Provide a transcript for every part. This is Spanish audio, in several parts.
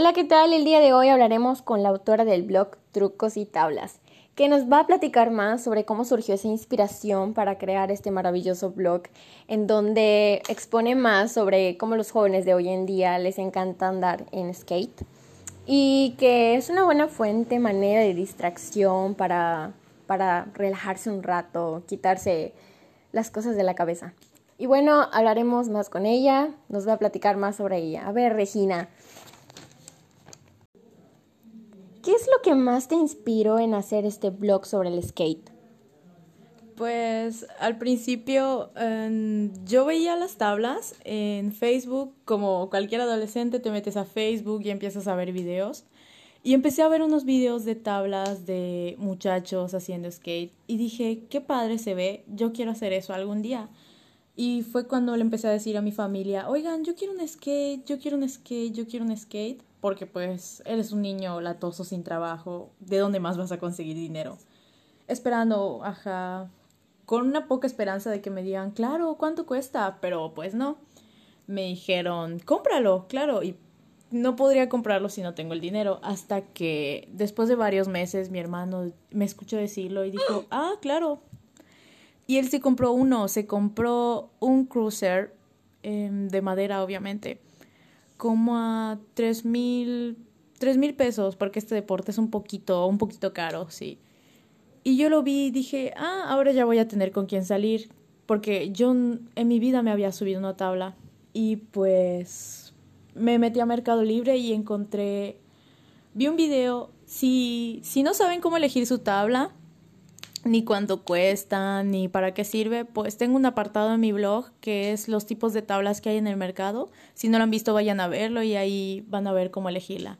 Hola, ¿qué tal? El día de hoy hablaremos con la autora del blog Trucos y Tablas, que nos va a platicar más sobre cómo surgió esa inspiración para crear este maravilloso blog, en donde expone más sobre cómo los jóvenes de hoy en día les encanta andar en skate y que es una buena fuente, manera de distracción para, para relajarse un rato, quitarse las cosas de la cabeza. Y bueno, hablaremos más con ella, nos va a platicar más sobre ella. A ver, Regina, ¿Qué es lo que más te inspiró en hacer este blog sobre el skate? Pues al principio yo veía las tablas en Facebook, como cualquier adolescente te metes a Facebook y empiezas a ver videos. Y empecé a ver unos videos de tablas de muchachos haciendo skate y dije, qué padre se ve, yo quiero hacer eso algún día. Y fue cuando le empecé a decir a mi familia, oigan, yo quiero un skate, yo quiero un skate, yo quiero un skate porque pues él es un niño latoso sin trabajo, ¿de dónde más vas a conseguir dinero? Esperando, ajá, con una poca esperanza de que me digan, claro, ¿cuánto cuesta? Pero pues no. Me dijeron, cómpralo, claro, y no podría comprarlo si no tengo el dinero, hasta que después de varios meses mi hermano me escuchó decirlo y dijo, ah, claro. Y él se compró uno, se compró un cruiser em, de madera, obviamente como a tres mil, tres mil pesos, porque este deporte es un poquito, un poquito caro, sí. Y yo lo vi y dije, ah, ahora ya voy a tener con quién salir, porque yo en mi vida me había subido una tabla. Y pues me metí a Mercado Libre y encontré, vi un video, si, si no saben cómo elegir su tabla, ni cuánto cuesta, ni para qué sirve, pues tengo un apartado en mi blog que es los tipos de tablas que hay en el mercado. Si no lo han visto, vayan a verlo y ahí van a ver cómo elegirla.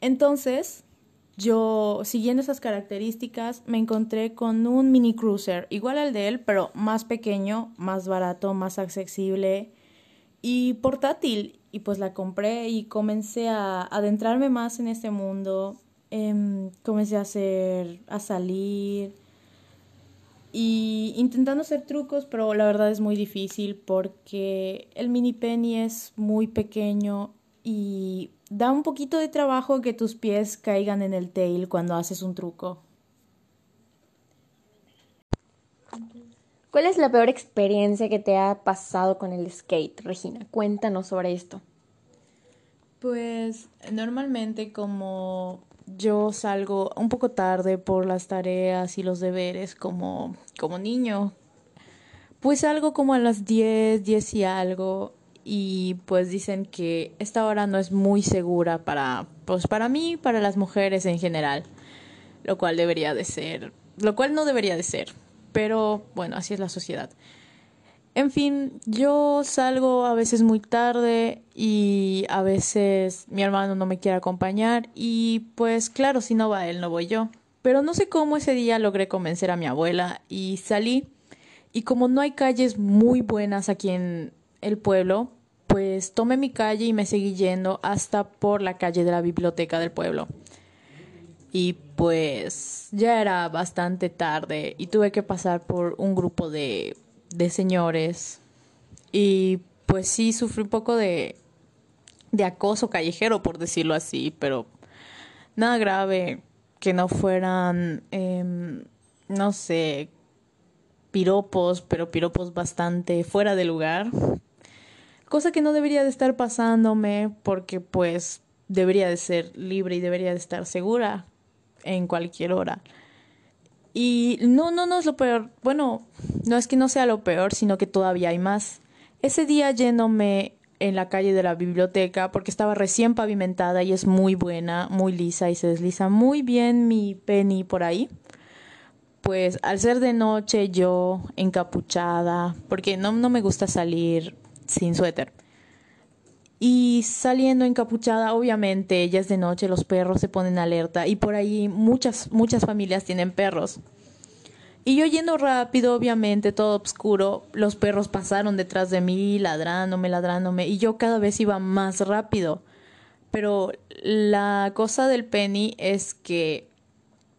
Entonces, yo, siguiendo esas características, me encontré con un mini cruiser, igual al de él, pero más pequeño, más barato, más accesible y portátil. Y pues la compré y comencé a adentrarme más en este mundo. Em, comencé a hacer, a salir, y intentando hacer trucos, pero la verdad es muy difícil porque el mini penny es muy pequeño y da un poquito de trabajo que tus pies caigan en el tail cuando haces un truco. ¿Cuál es la peor experiencia que te ha pasado con el skate, Regina? Cuéntanos sobre esto. Pues normalmente como yo salgo un poco tarde por las tareas y los deberes como, como niño. Pues salgo como a las 10, 10 y algo y pues dicen que esta hora no es muy segura para pues para mí, para las mujeres en general, lo cual debería de ser, lo cual no debería de ser, pero bueno, así es la sociedad. En fin, yo salgo a veces muy tarde y a veces mi hermano no me quiere acompañar y pues claro, si no va él, no voy yo. Pero no sé cómo ese día logré convencer a mi abuela y salí. Y como no hay calles muy buenas aquí en el pueblo, pues tomé mi calle y me seguí yendo hasta por la calle de la biblioteca del pueblo. Y pues ya era bastante tarde y tuve que pasar por un grupo de de señores. Y pues sí, sufrí un poco de, de acoso callejero, por decirlo así, pero nada grave, que no fueran, em, no sé, piropos, pero piropos bastante fuera de lugar. Cosa que no debería de estar pasándome porque pues debería de ser libre y debería de estar segura en cualquier hora. Y no, no, no es lo peor. Bueno, no es que no sea lo peor, sino que todavía hay más. Ese día yéndome en la calle de la biblioteca, porque estaba recién pavimentada y es muy buena, muy lisa y se desliza muy bien mi penny por ahí. Pues al ser de noche yo encapuchada, porque no, no me gusta salir sin suéter. Y saliendo encapuchada, obviamente, ya es de noche, los perros se ponen alerta y por ahí muchas, muchas familias tienen perros. Y yo yendo rápido, obviamente, todo oscuro, los perros pasaron detrás de mí, ladrándome, ladrándome, y yo cada vez iba más rápido. Pero la cosa del Penny es que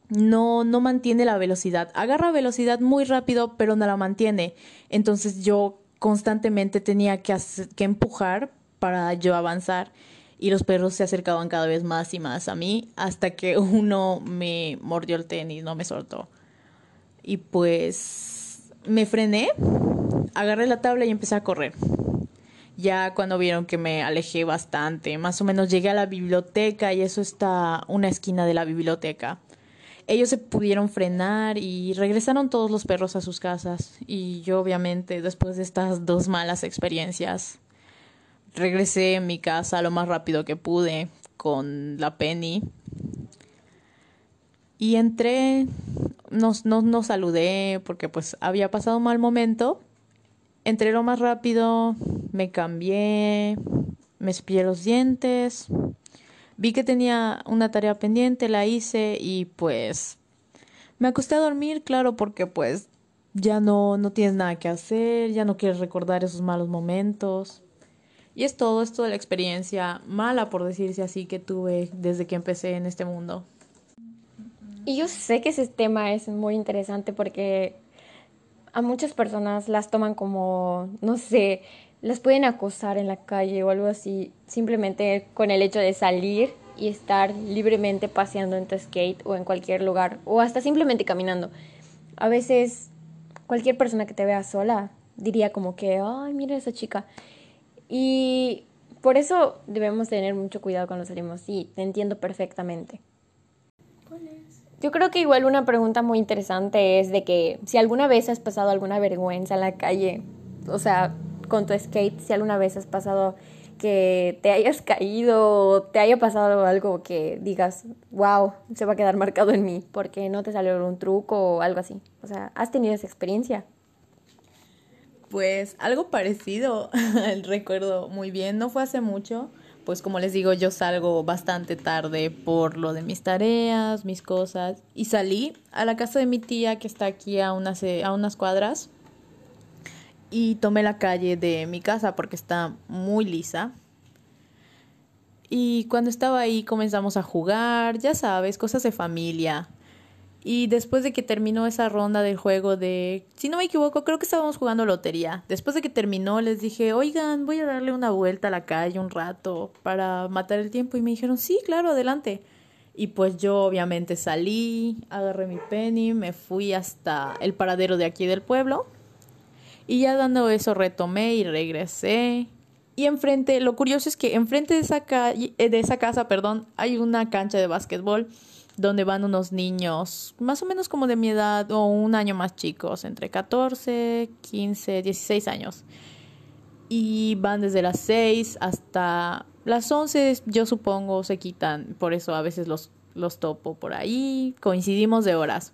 no, no mantiene la velocidad. Agarra velocidad muy rápido, pero no la mantiene. Entonces yo constantemente tenía que, que empujar para yo avanzar. y los perros se acercaban cada vez más y más a mí hasta que uno me mordió el tenis, no me soltó. Y pues me frené, agarré la tabla y empecé a correr. Ya cuando vieron que me alejé bastante, más o menos llegué a la biblioteca y eso está una esquina de la biblioteca. Ellos se pudieron frenar y regresaron todos los perros a sus casas. Y yo obviamente después de estas dos malas experiencias regresé a mi casa lo más rápido que pude con la Penny. Y entré, no, no, saludé porque pues había pasado un mal momento. Entré lo más rápido, me cambié, me cepillé los dientes, vi que tenía una tarea pendiente, la hice y pues me acosté a dormir, claro, porque pues ya no, no tienes nada que hacer, ya no quieres recordar esos malos momentos. Y es todo esto de la experiencia mala, por decirse así, que tuve desde que empecé en este mundo. Y yo sé que ese tema es muy interesante porque a muchas personas las toman como, no sé, las pueden acosar en la calle o algo así, simplemente con el hecho de salir y estar libremente paseando en tu skate o en cualquier lugar, o hasta simplemente caminando. A veces cualquier persona que te vea sola diría como que, ay, mira esa chica. Y por eso debemos tener mucho cuidado cuando salimos. Sí, te entiendo perfectamente. Yo creo que igual una pregunta muy interesante es de que si alguna vez has pasado alguna vergüenza en la calle, o sea, con tu skate, si alguna vez has pasado que te hayas caído o te haya pasado algo que digas, wow, se va a quedar marcado en mí porque no te salió un truco o algo así. O sea, ¿has tenido esa experiencia? Pues algo parecido, recuerdo muy bien, no fue hace mucho, pues como les digo, yo salgo bastante tarde por lo de mis tareas, mis cosas, y salí a la casa de mi tía que está aquí a unas, a unas cuadras, y tomé la calle de mi casa porque está muy lisa. Y cuando estaba ahí comenzamos a jugar, ya sabes, cosas de familia. Y después de que terminó esa ronda del juego de, si no me equivoco, creo que estábamos jugando lotería. Después de que terminó, les dije, oigan, voy a darle una vuelta a la calle un rato para matar el tiempo. Y me dijeron, sí, claro, adelante. Y pues yo obviamente salí, agarré mi penny, me fui hasta el paradero de aquí del pueblo. Y ya dando eso retomé y regresé. Y enfrente, lo curioso es que enfrente de esa, calle, de esa casa, perdón, hay una cancha de básquetbol donde van unos niños más o menos como de mi edad o un año más chicos, entre 14, 15, 16 años. Y van desde las 6 hasta las 11, yo supongo, se quitan, por eso a veces los, los topo por ahí, coincidimos de horas.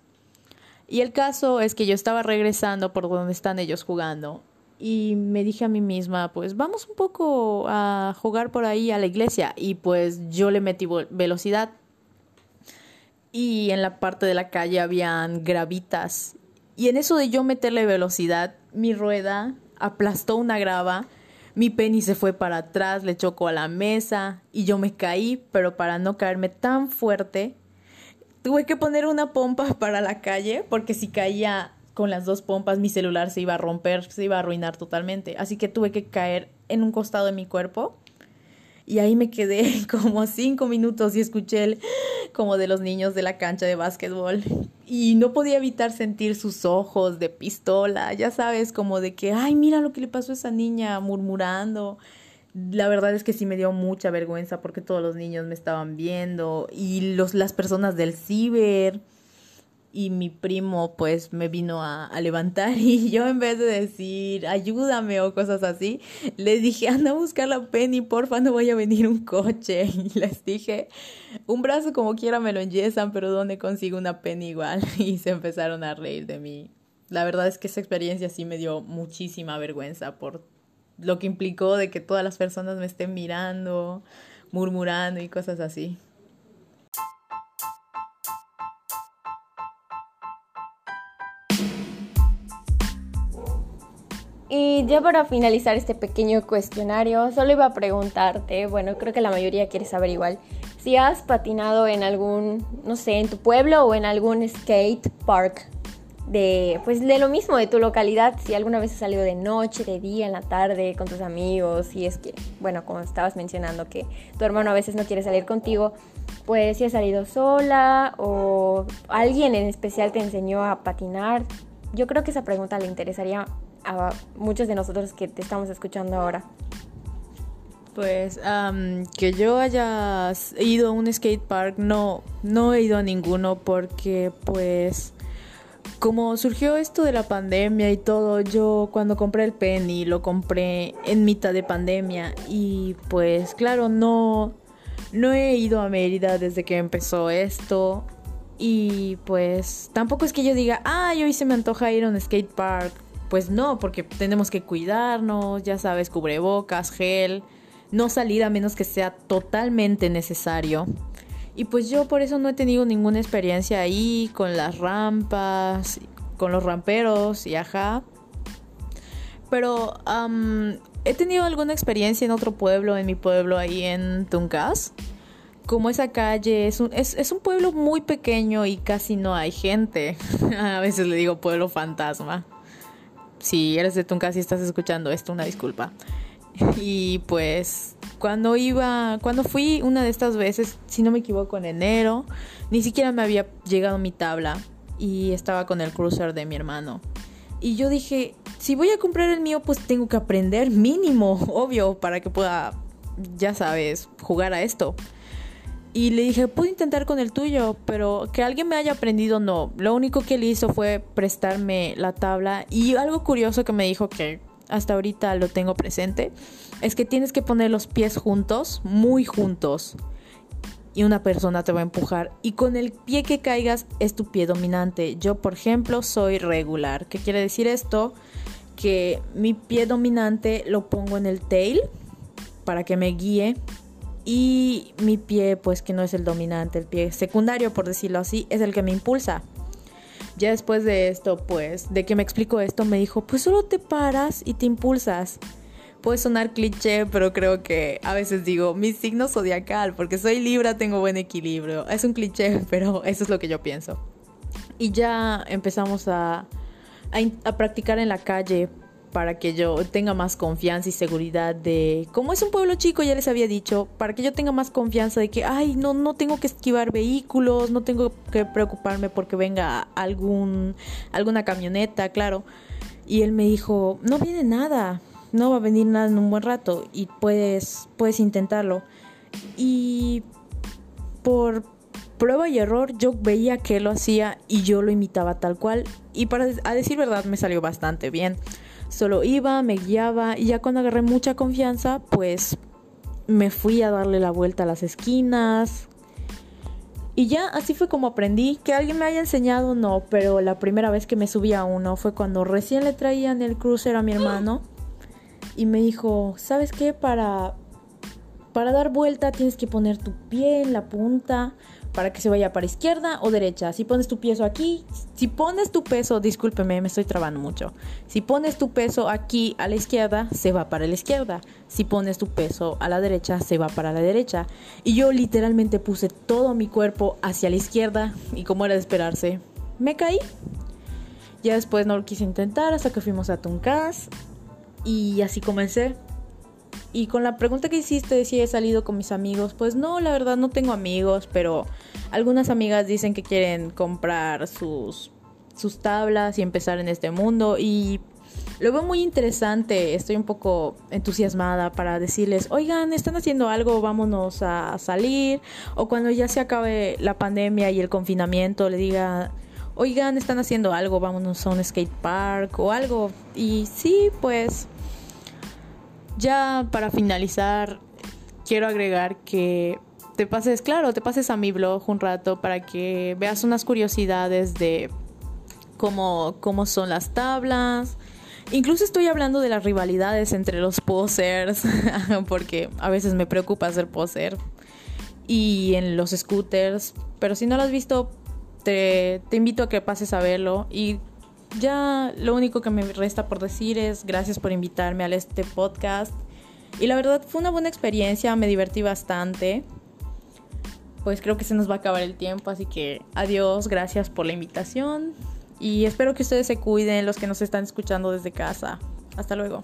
Y el caso es que yo estaba regresando por donde están ellos jugando. Y me dije a mí misma, pues vamos un poco a jugar por ahí a la iglesia y pues yo le metí velocidad y en la parte de la calle habían gravitas. Y en eso de yo meterle velocidad, mi rueda aplastó una grava, mi penny se fue para atrás, le chocó a la mesa y yo me caí, pero para no caerme tan fuerte, tuve que poner una pompa para la calle porque si caía con las dos pompas mi celular se iba a romper, se iba a arruinar totalmente. Así que tuve que caer en un costado de mi cuerpo y ahí me quedé como cinco minutos y escuché el como de los niños de la cancha de básquetbol. Y no podía evitar sentir sus ojos de pistola, ya sabes, como de que, ay, mira lo que le pasó a esa niña, murmurando. La verdad es que sí me dio mucha vergüenza porque todos los niños me estaban viendo y los, las personas del ciber y mi primo pues me vino a, levantar y yo en vez de decir ayúdame o cosas así, le dije anda a buscar la penny, porfa, no voy a venir un coche. Y les dije, un brazo como quiera me lo enyesan, pero ¿dónde consigo una penny igual? Y se empezaron a reír de mí. La verdad es que esa experiencia sí me dio muchísima vergüenza por lo que implicó de que todas las personas me estén mirando, murmurando y cosas así. Y ya para finalizar este pequeño cuestionario, solo iba a preguntarte, bueno, creo que la mayoría quiere saber igual, si has patinado en algún, no sé, en tu pueblo o en algún skate park. de pues de lo mismo de tu localidad, si alguna vez has salido de noche, de día, en la tarde con tus amigos, si es que, bueno, como estabas mencionando que tu hermano a veces no quiere salir contigo, pues si has salido sola o alguien en especial te enseñó a patinar. Yo creo que esa pregunta le interesaría a muchos de nosotros que te estamos escuchando ahora. Pues que yo haya ido a un skate park, no, no he ido a ninguno porque pues como surgió esto de la pandemia y todo, yo cuando compré el penny lo compré en mitad de pandemia y pues claro, no, no he ido a Mérida desde que empezó esto y pues tampoco es que yo diga, ah, hoy se me antoja ir a un skate park. Pues no, porque tenemos que cuidarnos, ya sabes, cubrebocas, gel, no salir a menos que sea totalmente necesario. Y pues yo por eso no he tenido ninguna experiencia ahí con las rampas, con los ramperos y ajá. Pero he tenido alguna experiencia en otro pueblo, en mi pueblo ahí en Tuncas. Como esa calle es un, es, es un pueblo muy pequeño y casi no hay gente. a veces le digo pueblo fantasma. Si eres de Tuncas y estás escuchando esto, una disculpa. Y pues cuando iba, cuando fui una de estas veces, si no me equivoco, en enero, ni siquiera me había llegado mi tabla y estaba con el cruiser de mi hermano. Y yo dije, si voy a comprar el mío, pues tengo que aprender mínimo, obvio, para que pueda, ya sabes, jugar a esto. Y le dije, puedo intentar con el tuyo, pero que alguien me haya aprendido, no. Lo único que él hizo fue prestarme la tabla. Y algo curioso que me dijo que hasta ahorita lo tengo presente, es que tienes que poner los pies juntos, muy juntos. Y una persona te va a empujar. Y con el pie que caigas es tu pie dominante. Yo, por ejemplo, soy regular. ¿Qué quiere decir esto? Que mi pie dominante lo pongo en el tail para que me guíe. Y mi pie, pues que no es el dominante, el pie secundario, por decirlo así, es el que me impulsa. Ya después de esto, pues, de que me explicó esto, me dijo, pues solo te paras y te impulsas. Puede sonar cliché, pero creo que a veces digo, mi signo zodiacal, porque soy Libra, tengo buen equilibrio. Es un cliché, pero eso es lo que yo pienso. Y ya empezamos a, a practicar en la calle para que yo tenga más confianza y seguridad de, como es un pueblo chico, ya les había dicho, para que yo tenga más confianza de que, ay, no, no tengo que esquivar vehículos, no tengo que preocuparme porque venga algún, alguna camioneta, claro. Y él me dijo, no viene nada, no va a venir nada en un buen rato y puedes, puedes intentarlo. Y por prueba y error yo veía que lo hacía y yo lo imitaba tal cual y para a decir verdad me salió bastante bien. Solo iba, me guiaba y ya cuando agarré mucha confianza, pues me fui a darle la vuelta a las esquinas. Y ya así fue como aprendí. Que alguien me haya enseñado, no, pero la primera vez que me subí a uno fue cuando recién le traían el crucer a mi hermano. Y me dijo, ¿sabes qué? Para, para dar vuelta tienes que poner tu pie en la punta para que se vaya para izquierda o derecha. Si pones tu peso aquí, si pones tu peso, discúlpeme, me estoy trabando mucho. Si pones tu peso aquí a la izquierda, se va para la izquierda. Si pones tu peso a la derecha, se va para la derecha. Y yo literalmente puse todo mi cuerpo hacia la izquierda y como era de esperarse, me caí. Ya después no lo quise intentar hasta que fuimos a Tuncas y así comencé. Y con la pregunta que hiciste de si he salido con mis amigos, pues no, la verdad no tengo amigos, pero algunas amigas dicen que quieren comprar sus, sus tablas y empezar en este mundo y lo veo muy interesante, estoy un poco entusiasmada para decirles, oigan, están haciendo algo, vámonos a salir, o cuando ya se acabe la pandemia y el confinamiento, le diga, oigan, están haciendo algo, vámonos a un skate park o algo. Y sí, pues ya para finalizar, quiero agregar que te pases, claro, te pases a mi blog un rato para que veas unas curiosidades de cómo, cómo son las tablas. Incluso estoy hablando de las rivalidades entre los posers, porque a veces me preocupa ser poser. Y en los scooters, pero si no lo has visto, te, te invito a que pases a verlo. Y ya lo único que me resta por decir es gracias por invitarme a este podcast. Y la verdad fue una buena experiencia, me divertí bastante. Pues creo que se nos va a acabar el tiempo, así que adiós, gracias por la invitación Y espero que ustedes se cuiden, los que nos están escuchando desde casa. Hasta luego.